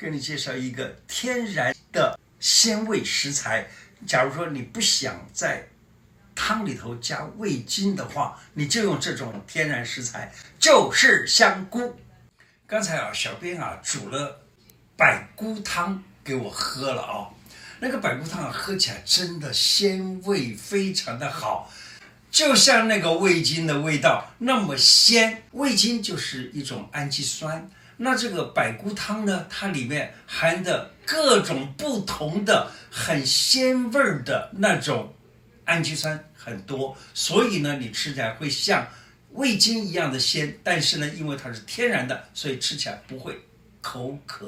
给你介绍一个天然的鲜味食材。假如说你不想在汤里头加味精的话，你就用这种天然食材，就是香菇。刚才啊，小编啊煮了百菇汤给我喝了啊，那个百菇汤喝起来真的鲜味非常的好，就像那个味精的味道那么鲜。味精就是一种氨基酸，那这个百菇汤呢，它里面含的各种不同的很鲜味的那种氨基酸。很多，所以呢，你吃起来会像味精一样的鲜，但是呢，因为它是天然的，所以吃起来不会口渴。